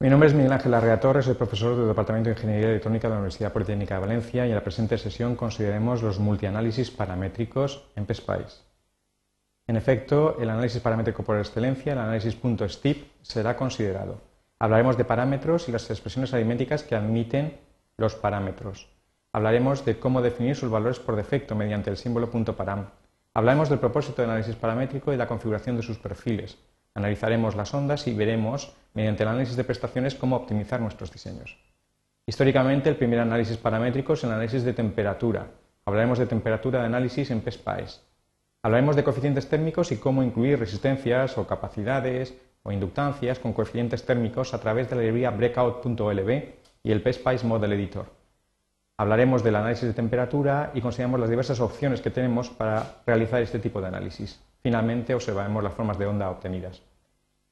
Mi nombre es Miguel Ángel Larrea Torres, soy profesor del Departamento de Ingeniería Electrónica de la Universidad Politécnica de Valencia y en la presente sesión consideraremos los multianálisis paramétricos en PSPICE. En efecto, el análisis paramétrico por excelencia, el análisis .STIP, será considerado. Hablaremos de parámetros y las expresiones aritméticas que admiten los parámetros. Hablaremos de cómo definir sus valores por defecto mediante el símbolo .param. Hablaremos del propósito del análisis paramétrico y la configuración de sus perfiles. Analizaremos las ondas y veremos, mediante el análisis de prestaciones, cómo optimizar nuestros diseños. Históricamente, el primer análisis paramétrico es el análisis de temperatura. Hablaremos de temperatura de análisis en PSPICE. Hablaremos de coeficientes térmicos y cómo incluir resistencias o capacidades o inductancias con coeficientes térmicos a través de la librería breakout.olb y el PSPICE Model Editor. Hablaremos del análisis de temperatura y consideramos las diversas opciones que tenemos para realizar este tipo de análisis. Finalmente, observaremos las formas de onda obtenidas.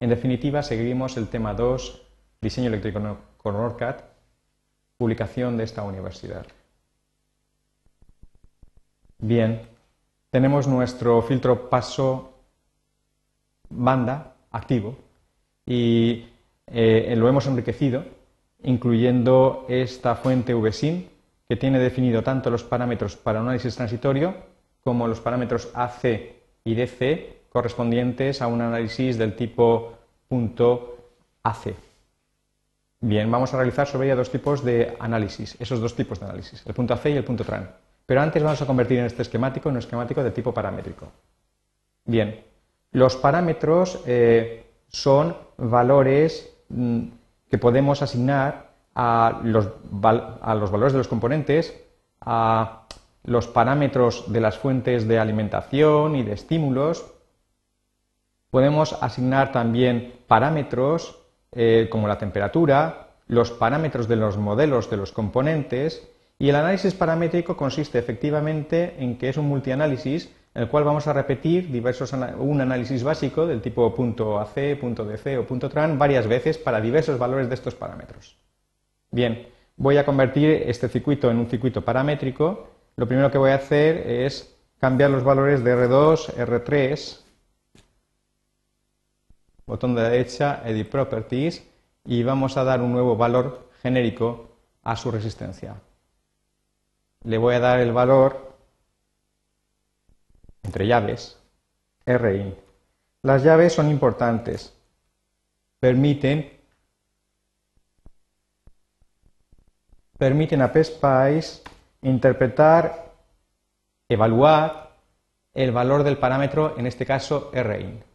En definitiva, seguiremos el tema 2, diseño eléctrico con ORCAD, publicación de esta universidad. Bien, tenemos nuestro filtro paso banda activo y eh, lo hemos enriquecido incluyendo esta fuente VSIN que tiene definido tanto los parámetros para análisis transitorio como los parámetros AC y DC correspondientes a un análisis del tipo punto AC. Bien, vamos a realizar sobre ella dos tipos de análisis, esos dos tipos de análisis, el punto AC y el punto TRAN. Pero antes vamos a convertir este esquemático en un esquemático de tipo paramétrico. Bien, los parámetros eh, son valores mm, que podemos asignar a los valores de los componentes, a los parámetros de las fuentes de alimentación y de estímulos. Podemos asignar también parámetros eh, como la temperatura, los parámetros de los modelos de los componentes y el análisis paramétrico consiste efectivamente en que es un multianálisis en el cual vamos a repetir diversos, un análisis básico del tipo punto .AC, punto .DC o punto .tran varias veces para diversos valores de estos parámetros. Bien, voy a convertir este circuito en un circuito paramétrico lo primero que voy a hacer es cambiar los valores de R2, R3, botón de derecha, Edit Properties, y vamos a dar un nuevo valor genérico a su resistencia. Le voy a dar el valor, entre llaves, RIN. Las llaves son importantes. Permiten, permiten a PSPICE interpretar, evaluar el valor del parámetro, en este caso Rin.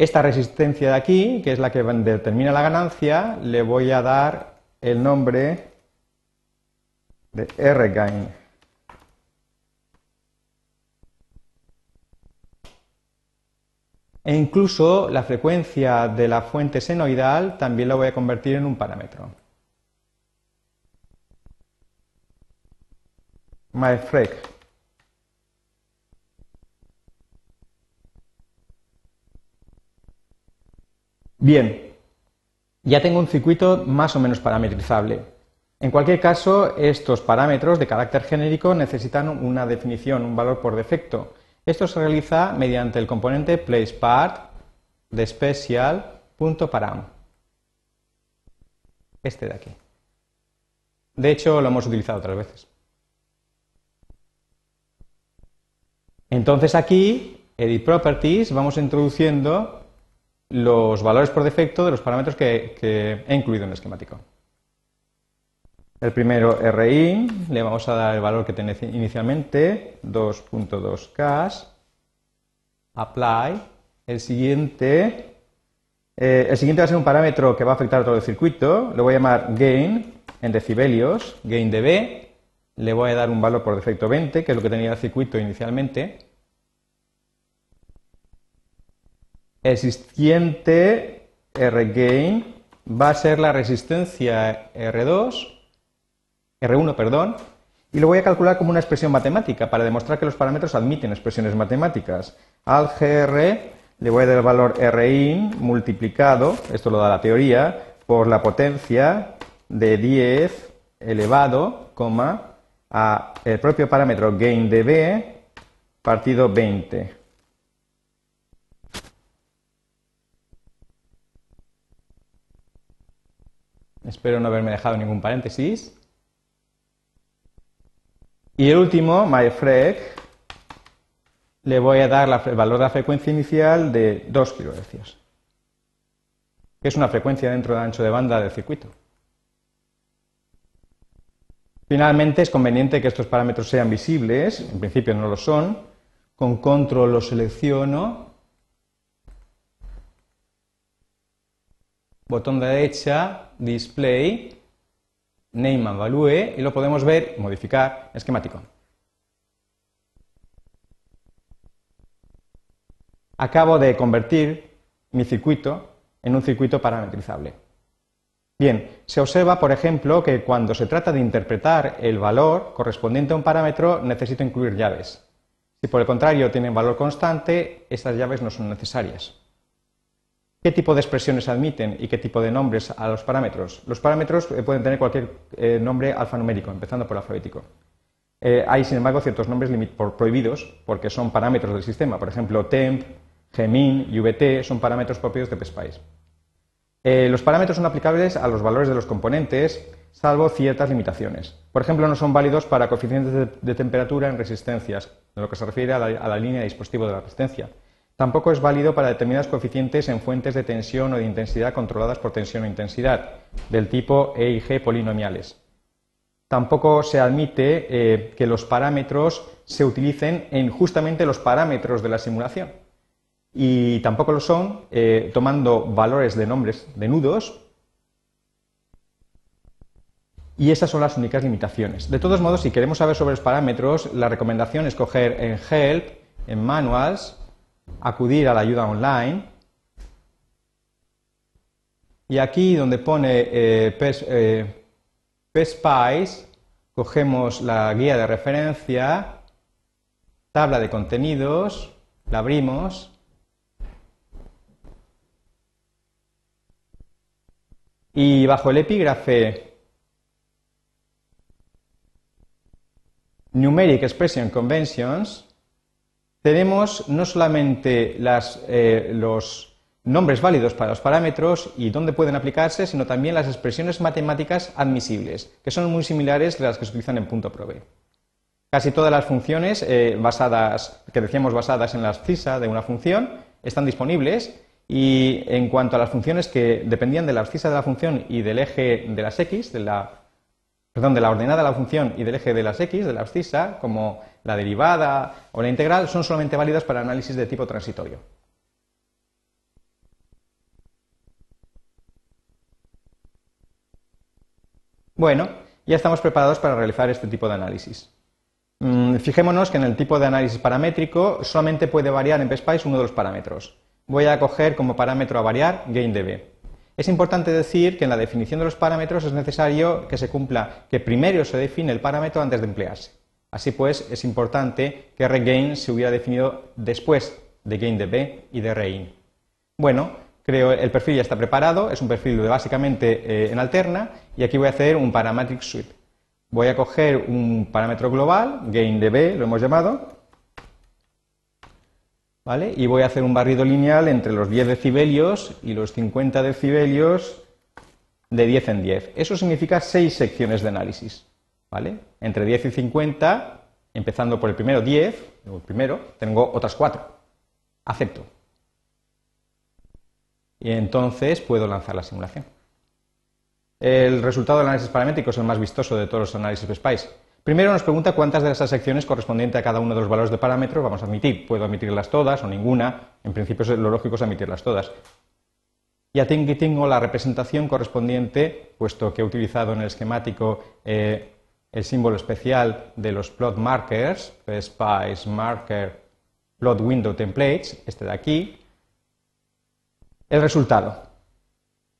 Esta resistencia de aquí, que es la que determina la ganancia, le voy a dar el nombre de Rgain. E incluso la frecuencia de la fuente senoidal también la voy a convertir en un parámetro. MyFrec. Bien, ya tengo un circuito más o menos parametrizable. En cualquier caso, estos parámetros de carácter genérico necesitan una definición, un valor por defecto. Esto se realiza mediante el componente placePart de special.param. Este de aquí. De hecho, lo hemos utilizado otras veces. Entonces aquí, Edit Properties, vamos introduciendo los valores por defecto de los parámetros que, he incluido en el esquemático. El primero RI, le vamos a dar el valor que tiene inicialmente, 2.2K, apply. El siguiente, eh, el siguiente va a ser un parámetro que va a afectar a todo el circuito, lo voy a llamar gain en decibelios, gain dB, le voy a dar un valor por defecto 20, que es lo que tenía el circuito inicialmente. El siguiente RGain va a ser la resistencia R2 R1, perdón, y lo voy a calcular como una expresión matemática para demostrar que los parámetros admiten expresiones matemáticas. Al GR le voy a dar el valor RIN multiplicado, esto lo da la teoría, por la potencia de 10 elevado, coma, a el propio parámetro gain dB partido 20. Espero no haberme dejado ningún paréntesis. Y el último, myFrec, le voy a dar el valor de la frecuencia inicial de 2 kHz, que es una frecuencia dentro del ancho de banda del circuito. Finalmente, es conveniente que estos parámetros sean visibles, en principio no lo son. Con control los selecciono. Botón de derecha, display, name and value, y lo podemos ver, modificar, esquemático. Acabo de convertir mi circuito en un circuito parametrizable. Bien, se observa, por ejemplo, que cuando se trata de interpretar el valor correspondiente a un parámetro necesito incluir llaves. Si por el contrario tienen valor constante, estas llaves no son necesarias. ¿Qué tipo de expresiones admiten y qué tipo de nombres a los parámetros? Los parámetros eh, pueden tener cualquier eh, nombre alfanumérico, empezando por alfabético. Eh, hay, sin embargo, ciertos nombres prohibidos porque son parámetros del sistema. Por ejemplo, temp, gmin y vt son parámetros propios de PSPICE. Eh, los parámetros son aplicables a los valores de los componentes, salvo ciertas limitaciones. Por ejemplo, no son válidos para coeficientes de, temperatura en resistencias, en lo que se refiere a la, línea de dispositivo de la resistencia. Tampoco es válido para determinados coeficientes en fuentes de tensión o de intensidad controladas por tensión o intensidad, del tipo E y G polinomiales. Tampoco se admite eh, que los parámetros se utilicen en justamente los parámetros de la simulación y tampoco lo son eh, tomando valores de nombres de nudos. Y esas son las únicas limitaciones. De todos modos, si queremos saber sobre los parámetros, la recomendación es coger en Help, en Manuals, acudir a la ayuda online. Y aquí donde pone eh, eh, cogemos la guía de referencia, tabla de contenidos, la abrimos Y bajo el epígrafe Numeric Expression Conventions, tenemos no solamente eh, los nombres válidos para los parámetros y dónde pueden aplicarse, sino también las expresiones matemáticas admisibles, que son muy similares a las que se utilizan en punto prove. Casi todas las funciones eh, basadas, que decíamos basadas en las CISA de una función, están disponibles y en cuanto a las funciones que dependían de la abscisa de la función y del eje de las x, de la, perdón, de la ordenada de la función y del eje de las x, de la abscisa, como la derivada o la integral, son solamente válidas para análisis de tipo transitorio. Bueno, ya estamos preparados para realizar este tipo de análisis. Mm, fijémonos que en el tipo de análisis paramétrico solamente puede variar en PSPICE uno de los parámetros voy a coger como parámetro a variar gainDB. Es importante decir que en la definición de los parámetros es necesario que se cumpla que primero se define el parámetro antes de emplearse. Así pues, es importante que regain se hubiera definido después de gainDB y de rein. Bueno, creo el perfil ya está preparado, es un perfil básicamente eh, en alterna y aquí voy a hacer un parametric sweep. Voy a coger un parámetro global, gainDB lo hemos llamado, y voy a hacer un barrido lineal entre los 10 decibelios y los 50 decibelios de 10 en 10. Eso significa 6 secciones de análisis, ¿vale? Entre 10 y 50, empezando por el primero 10, el primero, tengo otras 4. Acepto. Y entonces puedo lanzar la simulación. El resultado del análisis paramétrico es el más vistoso de todos los análisis de SPICE. Primero nos pregunta cuántas de esas secciones correspondientes a cada uno de los valores de parámetros vamos a admitir. Puedo admitirlas todas o ninguna. En principio lo lógico es admitirlas todas. Y aquí tengo la representación correspondiente, puesto que he utilizado en el esquemático eh, el símbolo especial de los plot markers, Spice Marker Plot Window Templates, este de aquí. El resultado.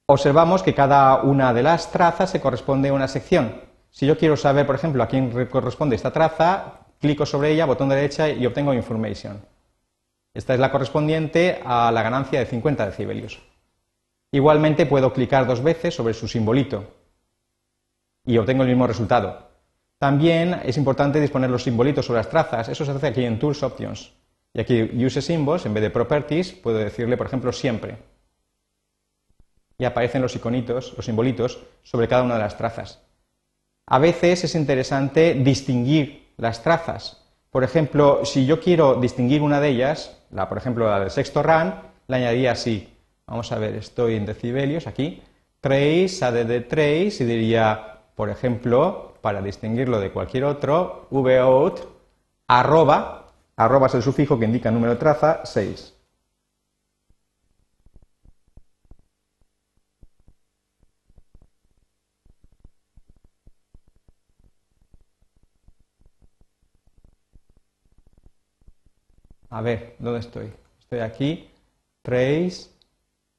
Observamos que cada una de las trazas se corresponde a una sección. Si yo quiero saber, por ejemplo, a quién corresponde esta traza, clico sobre ella, botón derecha y obtengo information. Esta es la correspondiente a la ganancia de 50 decibelios. Igualmente puedo clicar dos veces sobre su simbolito y obtengo el mismo resultado. También es importante disponer los simbolitos sobre las trazas. Eso se hace aquí en Tools Options. Y aquí Use Symbols, en vez de Properties, puedo decirle, por ejemplo, siempre. y aparecen los iconitos, los simbolitos, sobre cada una de las trazas. A veces es interesante distinguir las trazas. Por ejemplo, si yo quiero distinguir una de ellas, la, por ejemplo la del sexto RAN, la añadiría así. Vamos a ver, estoy en decibelios aquí. Trace, add trace, y diría, por ejemplo, para distinguirlo de cualquier otro, vout, arroba, arroba es el sufijo que indica número de traza, 6. A ver, ¿dónde estoy? Estoy aquí, trace,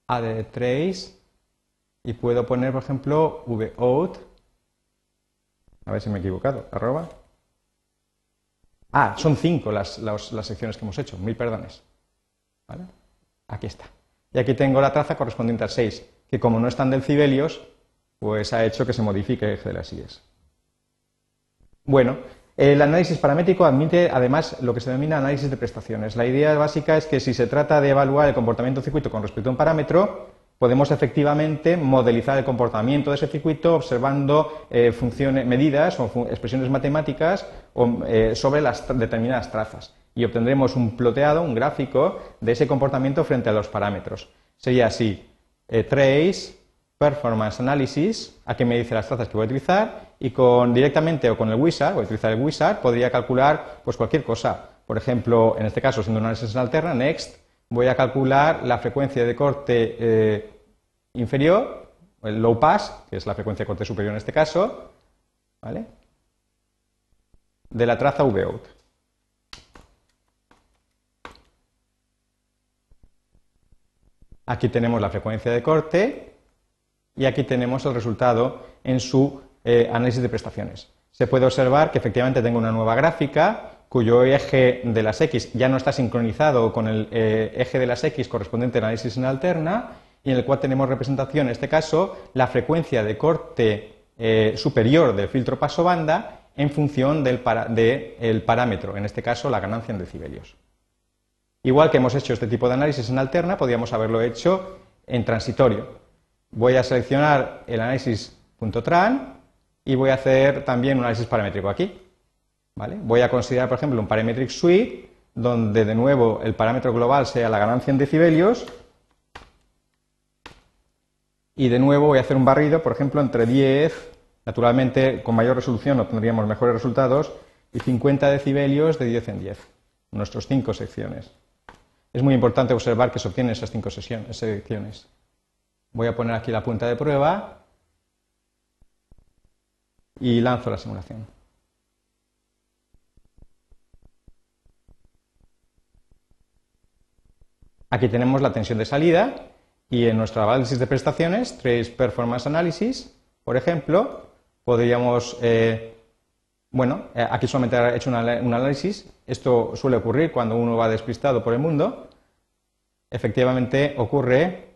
add trace, y puedo poner, por ejemplo, vout, a ver si me he equivocado, arroba. Ah, son cinco las, secciones que hemos hecho, mil perdones. ¿Vale? Aquí está. Y aquí tengo la traza correspondiente al 6, que como no están decibelios, pues ha hecho que se modifique el eje de las IES. Bueno, el análisis paramétrico admite además lo que se denomina análisis de prestaciones. La idea básica es que si se trata de evaluar el comportamiento del circuito con respecto a un parámetro, podemos efectivamente modelizar el comportamiento de ese circuito observando eh, funciones, medidas o expresiones matemáticas eh, sobre las determinadas trazas y obtendremos un ploteado, un gráfico de ese comportamiento frente a los parámetros. Sería así, eh, trace, performance analysis, a qué me dice las trazas que voy a utilizar y con directamente o con el wizard, voy a utilizar el wizard, podría calcular pues cualquier cosa. Por ejemplo, en este caso, siendo un análisis en alterna, next, voy a calcular la frecuencia de corte eh, inferior, el low pass, que es la frecuencia de corte superior en este caso, ¿vale? de la traza vout. Aquí tenemos la frecuencia de corte y aquí tenemos el resultado en su eh, análisis de prestaciones. Se puede observar que efectivamente tengo una nueva gráfica cuyo eje de las X ya no está sincronizado con el eh, eje de las X correspondiente al análisis en alterna y en el cual tenemos representación, en este caso, la frecuencia de corte eh, superior del filtro paso banda en función del parámetro, en este caso la ganancia en decibelios. Igual que hemos hecho este tipo de análisis en alterna, podríamos haberlo hecho en transitorio. Voy a seleccionar el análisis .tran y voy a hacer también un análisis paramétrico aquí. Voy a considerar, por ejemplo, un parametric suite donde de nuevo el parámetro global sea la ganancia en decibelios y de nuevo voy a hacer un barrido, por ejemplo, entre 10, naturalmente con mayor resolución obtendríamos mejores resultados, y 50 decibelios de 10 en 10, nuestras cinco secciones. Es muy importante observar que se obtienen esas cinco secciones. Voy a poner aquí la punta de prueba y lanzo la simulación. Aquí tenemos la tensión de salida y en nuestro análisis de prestaciones, Trace Performance Analysis, por ejemplo, podríamos, eh, bueno, eh, aquí solamente he hecho un análisis, esto suele ocurrir cuando uno va despistado por el mundo, efectivamente ocurre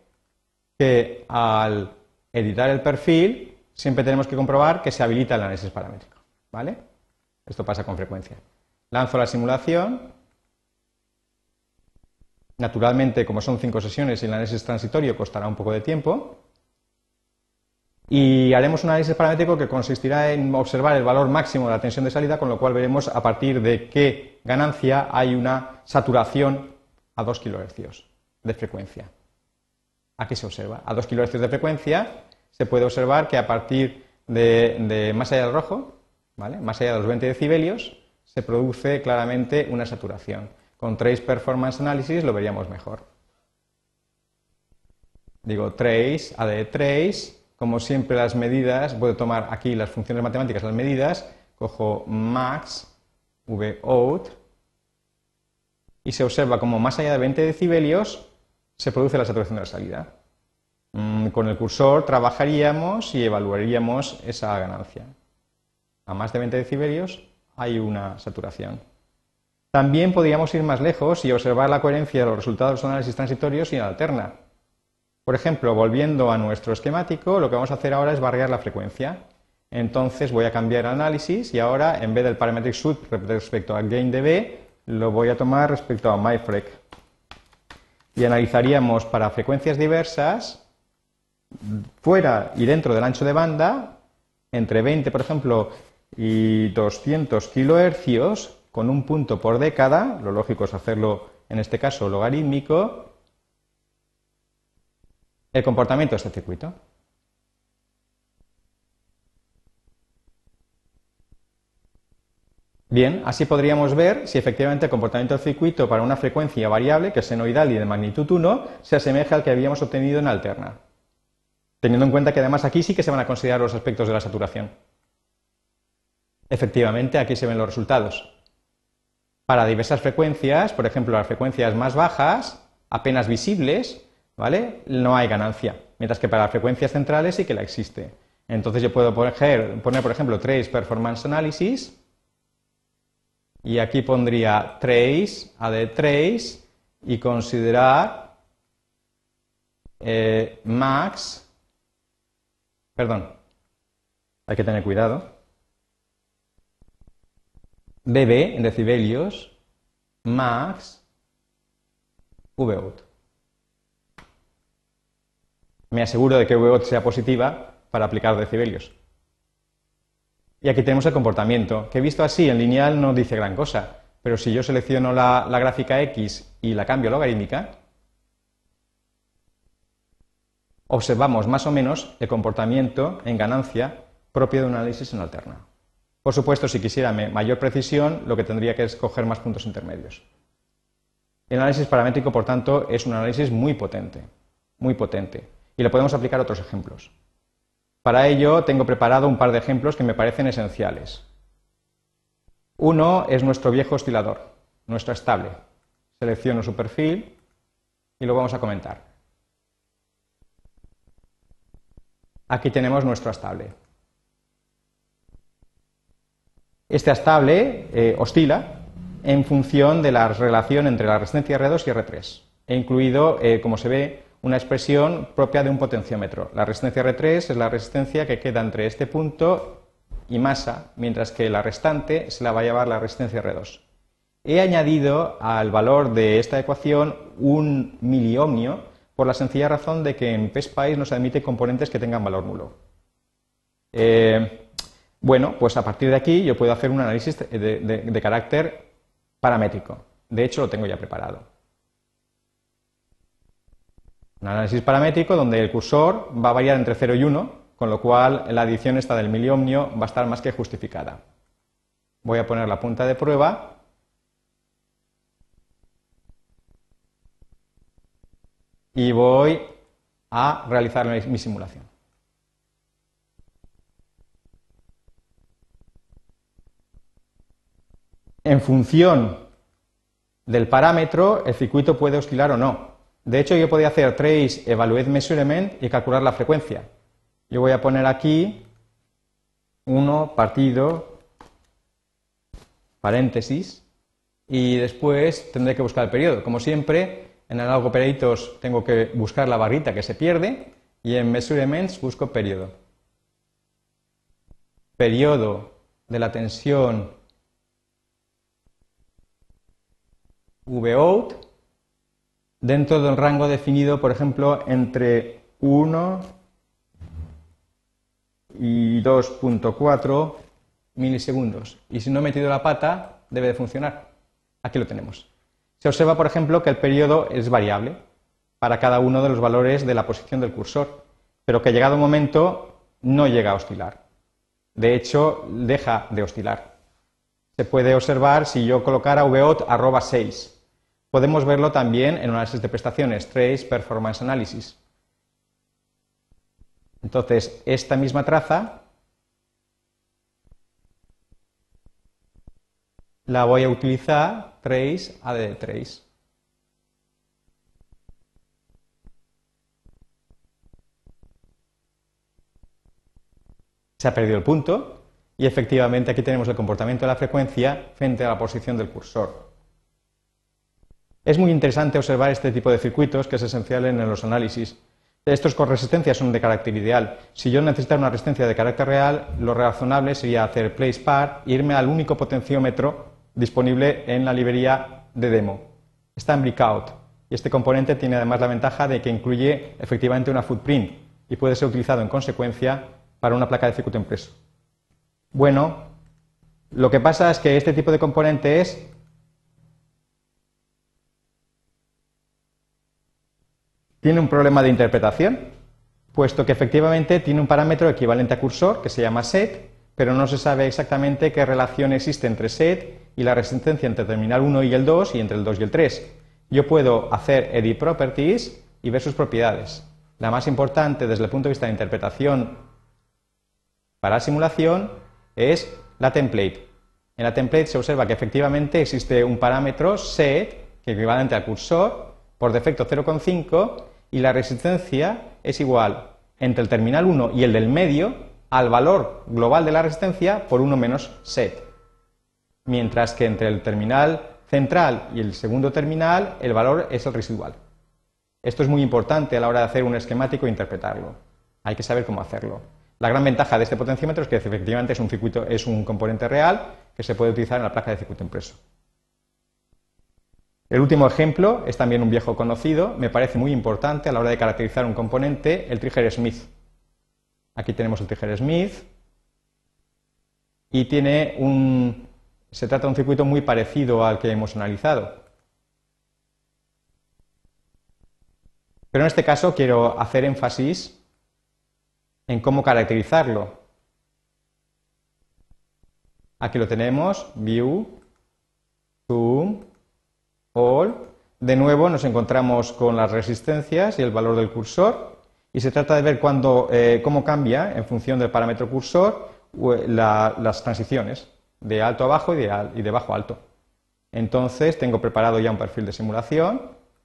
que al editar el perfil siempre tenemos que comprobar que se habilita el análisis paramétrico, ¿vale? Esto pasa con frecuencia. Lanzo la simulación Naturalmente, como son cinco sesiones y el análisis transitorio costará un poco de tiempo. Y haremos un análisis paramétrico que consistirá en observar el valor máximo de la tensión de salida, con lo cual veremos a partir de qué ganancia hay una saturación a 2 kHz de frecuencia. Aquí se observa. A 2 kHz de frecuencia se puede observar que a partir de, más allá del rojo, ¿vale? más allá de los 20 decibelios, se produce claramente una saturación. Con Trace Performance Analysis lo veríamos mejor. Digo trace, add trace, como siempre las medidas, puedo tomar aquí las funciones matemáticas, las medidas, cojo max, vout, y se observa como más allá de 20 decibelios se produce la saturación de la salida. Mm, con el cursor trabajaríamos y evaluaríamos esa ganancia. A más de 20 decibelios hay una saturación. También podríamos ir más lejos y observar la coherencia de los resultados de los análisis transitorios y en alterna. Por ejemplo, volviendo a nuestro esquemático, lo que vamos a hacer ahora es barrear la frecuencia. Entonces voy a cambiar el análisis y ahora en vez del parametric suit respecto a GainDB, lo voy a tomar respecto a MyFrec. Y analizaríamos para frecuencias diversas fuera y dentro del ancho de banda, entre 20, por ejemplo, y 200 kilohercios, con un punto por década, lo lógico es hacerlo en este caso logarítmico, el comportamiento de este circuito. Bien, así podríamos ver si efectivamente el comportamiento del circuito para una frecuencia variable, que es senoidal y de magnitud 1, se asemeja al que habíamos obtenido en alterna. Teniendo en cuenta que además aquí sí que se van a considerar los aspectos de la saturación. Efectivamente, aquí se ven los resultados. Para diversas frecuencias, por ejemplo, las frecuencias más bajas, apenas visibles, ¿vale? No hay ganancia. Mientras que para las frecuencias centrales sí que la existe. Entonces yo puedo poner, poner por ejemplo, Trace Performance Analysis y aquí pondría trace, add trace y considerar eh, max, perdón, hay que tener cuidado, BB en decibelios, max, Vout. Me aseguro de que Vout sea positiva para aplicar decibelios. Y aquí tenemos el comportamiento, que visto así en lineal no dice gran cosa, pero si yo selecciono la, gráfica X y la cambio a logarítmica, observamos más o menos el comportamiento en ganancia propio de un análisis en alterna. Por supuesto, si quisiera mayor precisión, lo que tendría que es coger más puntos intermedios. El análisis paramétrico, por tanto, es un análisis muy potente, muy potente, y le podemos aplicar otros ejemplos. Para ello tengo preparado un par de ejemplos que me parecen esenciales. Uno es nuestro viejo oscilador, nuestro estable. Selecciono su perfil y lo vamos a comentar. Aquí tenemos nuestro estable. Este estable eh, oscila en función de la relación entre la resistencia R2 y R3. He incluido, eh, como se ve, una expresión propia de un potenciómetro. La resistencia R3 es la resistencia que queda entre este punto y masa, mientras que la restante se la va a llevar la resistencia R2. He añadido al valor de esta ecuación un miliohmio por la sencilla razón de que en PSPICE no se admite componentes que tengan valor nulo. Eh, bueno, pues a partir de aquí yo puedo hacer un análisis de carácter paramétrico. De hecho, lo tengo ya preparado. Un análisis paramétrico donde el cursor va a variar entre 0 y 1, con lo cual la adición esta del miliomnio va a estar más que justificada. Voy a poner la punta de prueba y voy a realizar mi simulación. En función del parámetro, el circuito puede oscilar o no. De hecho, yo podía hacer trace evaluate measurement y calcular la frecuencia. Yo voy a poner aquí 1 partido paréntesis y después tendré que buscar el periodo. Como siempre, en el algo operators tengo que buscar la barrita que se pierde y en measurements busco periodo. Periodo de la tensión Vout dentro del rango definido, por ejemplo, entre 1 y 2.4 milisegundos. Y si no he metido la pata, debe de funcionar. Aquí lo tenemos. Se observa, por ejemplo, que el periodo es variable para cada uno de los valores de la posición del cursor, pero que llegado un momento no llega a oscilar. De hecho, deja de oscilar. Se puede observar si yo colocara VOT arroba 6 Podemos verlo también en análisis de prestaciones, Trace Performance Analysis. Entonces, esta misma traza la voy a utilizar trace add trace. Se ha perdido el punto y efectivamente aquí tenemos el comportamiento de la frecuencia frente a la posición del cursor. Es muy interesante observar este tipo de circuitos que es esencial en los análisis. Estos con resistencia son de carácter ideal. Si yo necesitara una resistencia de carácter real, lo razonable sería hacer place par e irme al único potenciómetro disponible en la librería de demo. Está en Breakout y este componente tiene además la ventaja de que incluye efectivamente una footprint. y puede ser utilizado en consecuencia para una placa de circuito impreso. Bueno, lo que pasa es que este tipo de componentes tiene un problema de interpretación, puesto que efectivamente tiene un parámetro equivalente a cursor que se llama set, pero no se sabe exactamente qué relación existe entre set y la resistencia entre terminal 1 y el 2 y entre el 2 y el 3. Yo puedo hacer edit properties y ver sus propiedades. La más importante desde el punto de vista de interpretación para la simulación es la template. En la template se observa que efectivamente existe un parámetro set que equivalente al cursor, por defecto 0,5 y la resistencia es igual entre el terminal 1 y el del medio al valor global de la resistencia por 1 menos set. Mientras que entre el terminal central y el segundo terminal el valor es el residual. Esto es muy importante a la hora de hacer un esquemático e interpretarlo. Hay que saber cómo hacerlo. La gran ventaja de este potenciómetro es que efectivamente es un, circuito, es un componente real que se puede utilizar en la placa de circuito impreso. El último ejemplo es también un viejo conocido, me parece muy importante a la hora de caracterizar un componente, el trigger Smith. Aquí tenemos el trigger Smith y tiene un, se trata de un circuito muy parecido al que hemos analizado. Pero en este caso quiero hacer énfasis en cómo caracterizarlo. Aquí lo tenemos, view, zoom, all. De nuevo nos encontramos con las resistencias y el valor del cursor y se trata de ver eh, cómo cambia en función del parámetro cursor las transiciones de alto a bajo y de, y de bajo a alto. Entonces tengo preparado ya un perfil de simulación.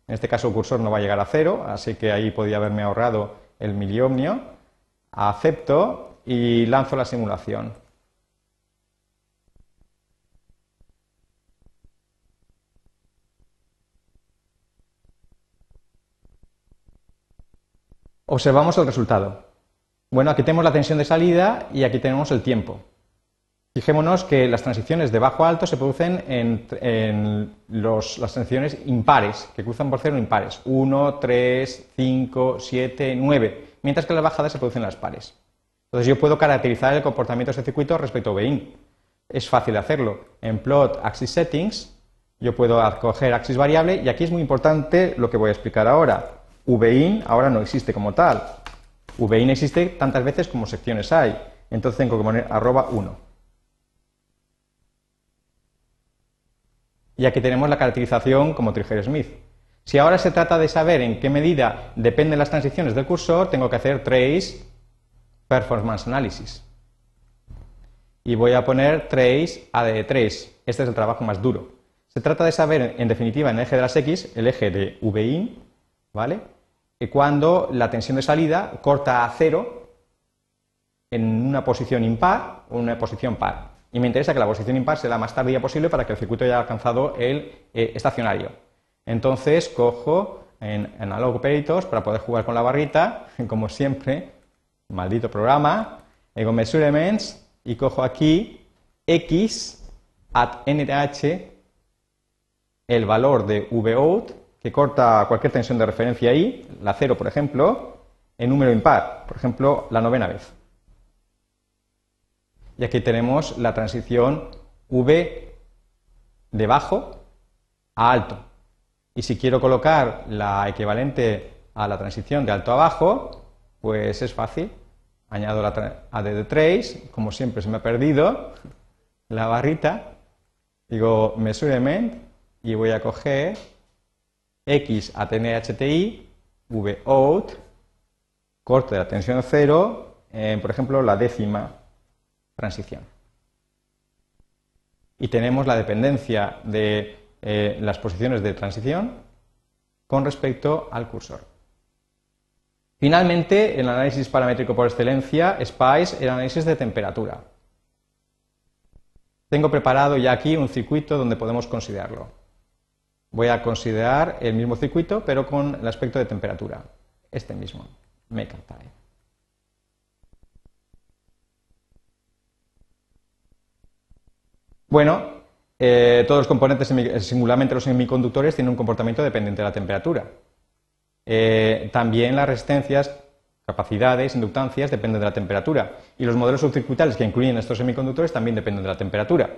En este caso el cursor no va a llegar a cero, así que ahí podía haberme ahorrado el miliomnio. Acepto y lanzo la simulación. Observamos el resultado. Bueno, aquí tenemos la tensión de salida y aquí tenemos el tiempo. Fijémonos que las transiciones de bajo a alto se producen en, las transiciones impares, que cruzan por cero impares. 1, 3, 5, 7, 9. Mientras que las bajadas se producen en las pares. Entonces yo puedo caracterizar el comportamiento de este circuito respecto a VIN. Es fácil hacerlo. En plot axis settings yo puedo coger axis variable y aquí es muy importante lo que voy a explicar ahora. VIN ahora no existe como tal. VIN existe tantas veces como secciones hay. Entonces tengo que poner arroba 1. Y aquí tenemos la caracterización como Trigger Smith. Si ahora se trata de saber en qué medida dependen las transiciones del cursor, tengo que hacer trace performance analysis. Y voy a poner trace AD3. Este es el trabajo más duro. Se trata de saber, en definitiva, en el eje de las X, el eje de VIN, ¿vale? cuando la tensión de salida corta a cero en una posición impar o una posición par. Y me interesa que la posición impar sea la más tardía posible para que el circuito haya alcanzado el eh, estacionario. Entonces cojo en Analog Operators para poder jugar con la barrita, como siempre, maldito programa, hago measurements y cojo aquí x at NTH el valor de vout que corta cualquier tensión de referencia ahí, la cero, por ejemplo, en número impar, por ejemplo, la novena vez. Y aquí tenemos la transición V de bajo a alto. Y si quiero colocar la equivalente a la transición de alto a bajo, pues es fácil. Añado la AD de trace, como siempre se me ha perdido la barrita, digo measurement y voy a coger X a TNHTI, V out, corte de la tensión cero, por ejemplo, la décima transición. Y tenemos la dependencia de eh, las posiciones de transición con respecto al cursor. Finalmente, el análisis paramétrico por excelencia, SPICE, el análisis de temperatura. Tengo preparado ya aquí un circuito donde podemos considerarlo voy a considerar el mismo circuito, pero con el aspecto de temperatura. Este mismo, make time. Bueno, eh, todos los componentes, singularmente los semiconductores, tienen un comportamiento dependiente de la temperatura. Eh, también las resistencias capacidades, inductancias, dependen de la temperatura. Y los modelos subcircuitales que incluyen estos semiconductores también dependen de la temperatura.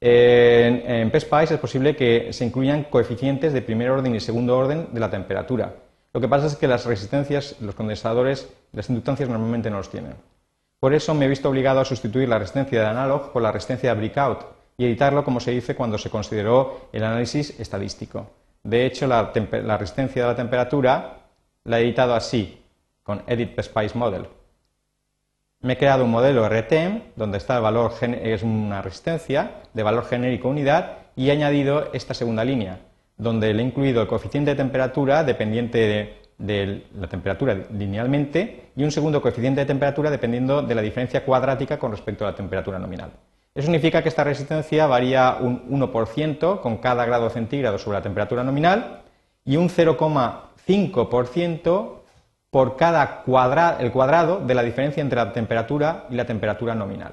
En, en PSPICE es posible que se incluyan coeficientes de primer orden y segundo orden de la temperatura. Lo que pasa es que las resistencias, los condensadores, las inductancias normalmente no los tienen. Por eso me he visto obligado a sustituir la resistencia de analog por la resistencia de breakout y editarlo como se dice cuando se consideró el análisis estadístico. De hecho, la, resistencia de la temperatura la he editado así, con Edit Spice Model. Me he creado un modelo RTM, donde está el valor, es una resistencia de valor genérico unidad, y he añadido esta segunda línea, donde le he incluido el coeficiente de temperatura dependiente de de la temperatura linealmente y un segundo coeficiente de temperatura dependiendo de la diferencia cuadrática con respecto a la temperatura nominal. Eso significa que esta resistencia varía un 1% con cada grado centígrado sobre la temperatura nominal y un 0,5% por cada el cuadrado de la diferencia entre la temperatura y la temperatura nominal.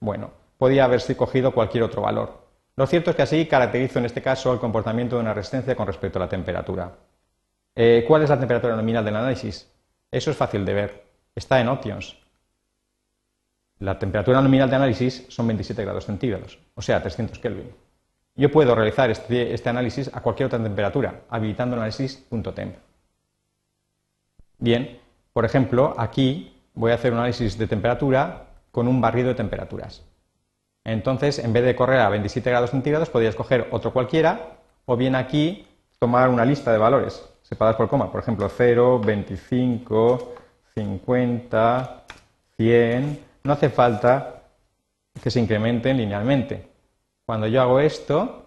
Bueno, podía haberse cogido cualquier otro valor. Lo cierto es que así caracterizo en este caso el comportamiento de una resistencia con respecto a la temperatura. Eh, ¿Cuál es la temperatura nominal del análisis? Eso es fácil de ver. Está en options. La temperatura nominal de análisis son 27 grados centígrados, o sea, 300 Kelvin. Yo puedo realizar este, este, análisis a cualquier otra temperatura, habilitando análisis.temp. Bien, por ejemplo, aquí voy a hacer un análisis de temperatura con un barrido de temperaturas. Entonces, en vez de correr a 27 grados centígrados, podría escoger otro cualquiera, o bien aquí tomar una lista de valores separadas por coma. Por ejemplo, 0, 25, 50, 100. No hace falta que se incrementen linealmente. Cuando yo hago esto,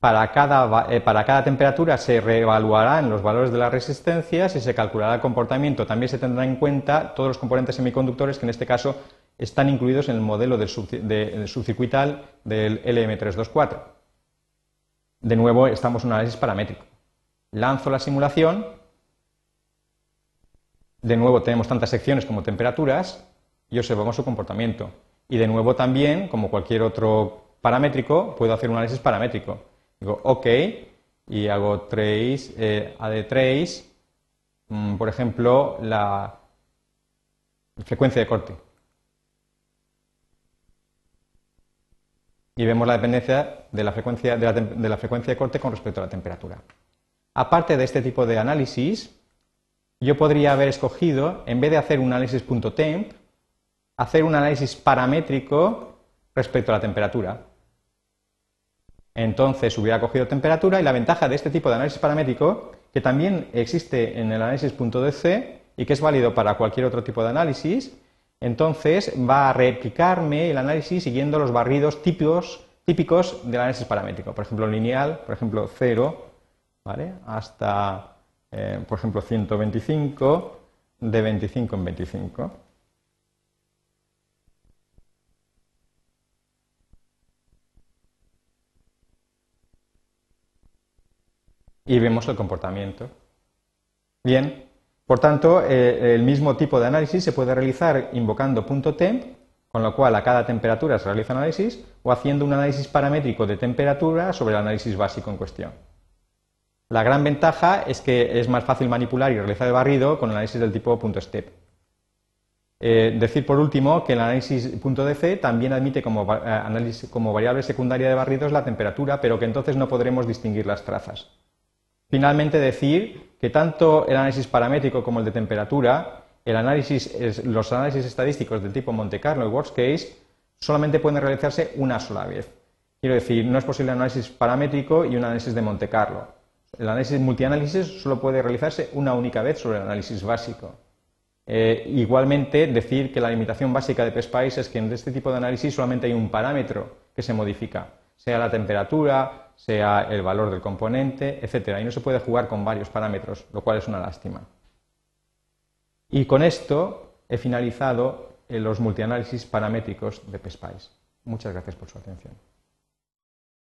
para cada, eh, para cada temperatura se reevaluarán los valores de las resistencias y se calculará el comportamiento. También se tendrá en cuenta todos los componentes semiconductores que en este caso están incluidos en el modelo del, subcircuital del LM324. De nuevo, estamos en un análisis paramétrico lanzo la simulación, de nuevo tenemos tantas secciones como temperaturas y observamos su comportamiento. Y de nuevo también, como cualquier otro paramétrico, puedo hacer un análisis paramétrico. Digo OK y hago trace, eh, add trace, mm, por ejemplo, la frecuencia de corte. Y vemos la dependencia de la frecuencia de la frecuencia de corte con respecto a la temperatura. Aparte de este tipo de análisis, yo podría haber escogido, en vez de hacer un análisis.temp, hacer un análisis paramétrico respecto a la temperatura. Entonces hubiera cogido temperatura y la ventaja de este tipo de análisis paramétrico, que también existe en el análisis.dc y que es válido para cualquier otro tipo de análisis, entonces va a replicarme el análisis siguiendo los barridos típicos, típicos del análisis paramétrico. Por ejemplo, lineal, por ejemplo, 0, hasta, eh, por ejemplo, 125, de 25 en 25. Y vemos el comportamiento. Bien, por tanto, eh, el mismo tipo de análisis se puede realizar invocando .temp, con lo cual a cada temperatura se realiza análisis, o haciendo un análisis paramétrico de temperatura sobre el análisis básico en cuestión. La gran ventaja es que es más fácil manipular y realizar el barrido con análisis del tipo .step. Eh, decir por último que el análisis .dc también admite como, eh, como variable secundaria de barridos la temperatura, pero que entonces no podremos distinguir las trazas. Finalmente decir que tanto el análisis paramétrico como el de temperatura, el análisis, los análisis estadísticos del tipo Monte Carlo y Worst Case solamente pueden realizarse una sola vez. Quiero decir, no es posible un análisis paramétrico y un análisis de Monte Carlo. El análisis multianálisis solo puede realizarse una única vez sobre el análisis básico. Eh, igualmente, decir que la limitación básica de PSPICE es que en este tipo de análisis solamente hay un parámetro que se modifica, sea la temperatura, sea el valor del componente, etc. Y no se puede jugar con varios parámetros, lo cual es una lástima. Y con esto he finalizado los multianálisis paramétricos de PSPICE. Muchas gracias por su atención.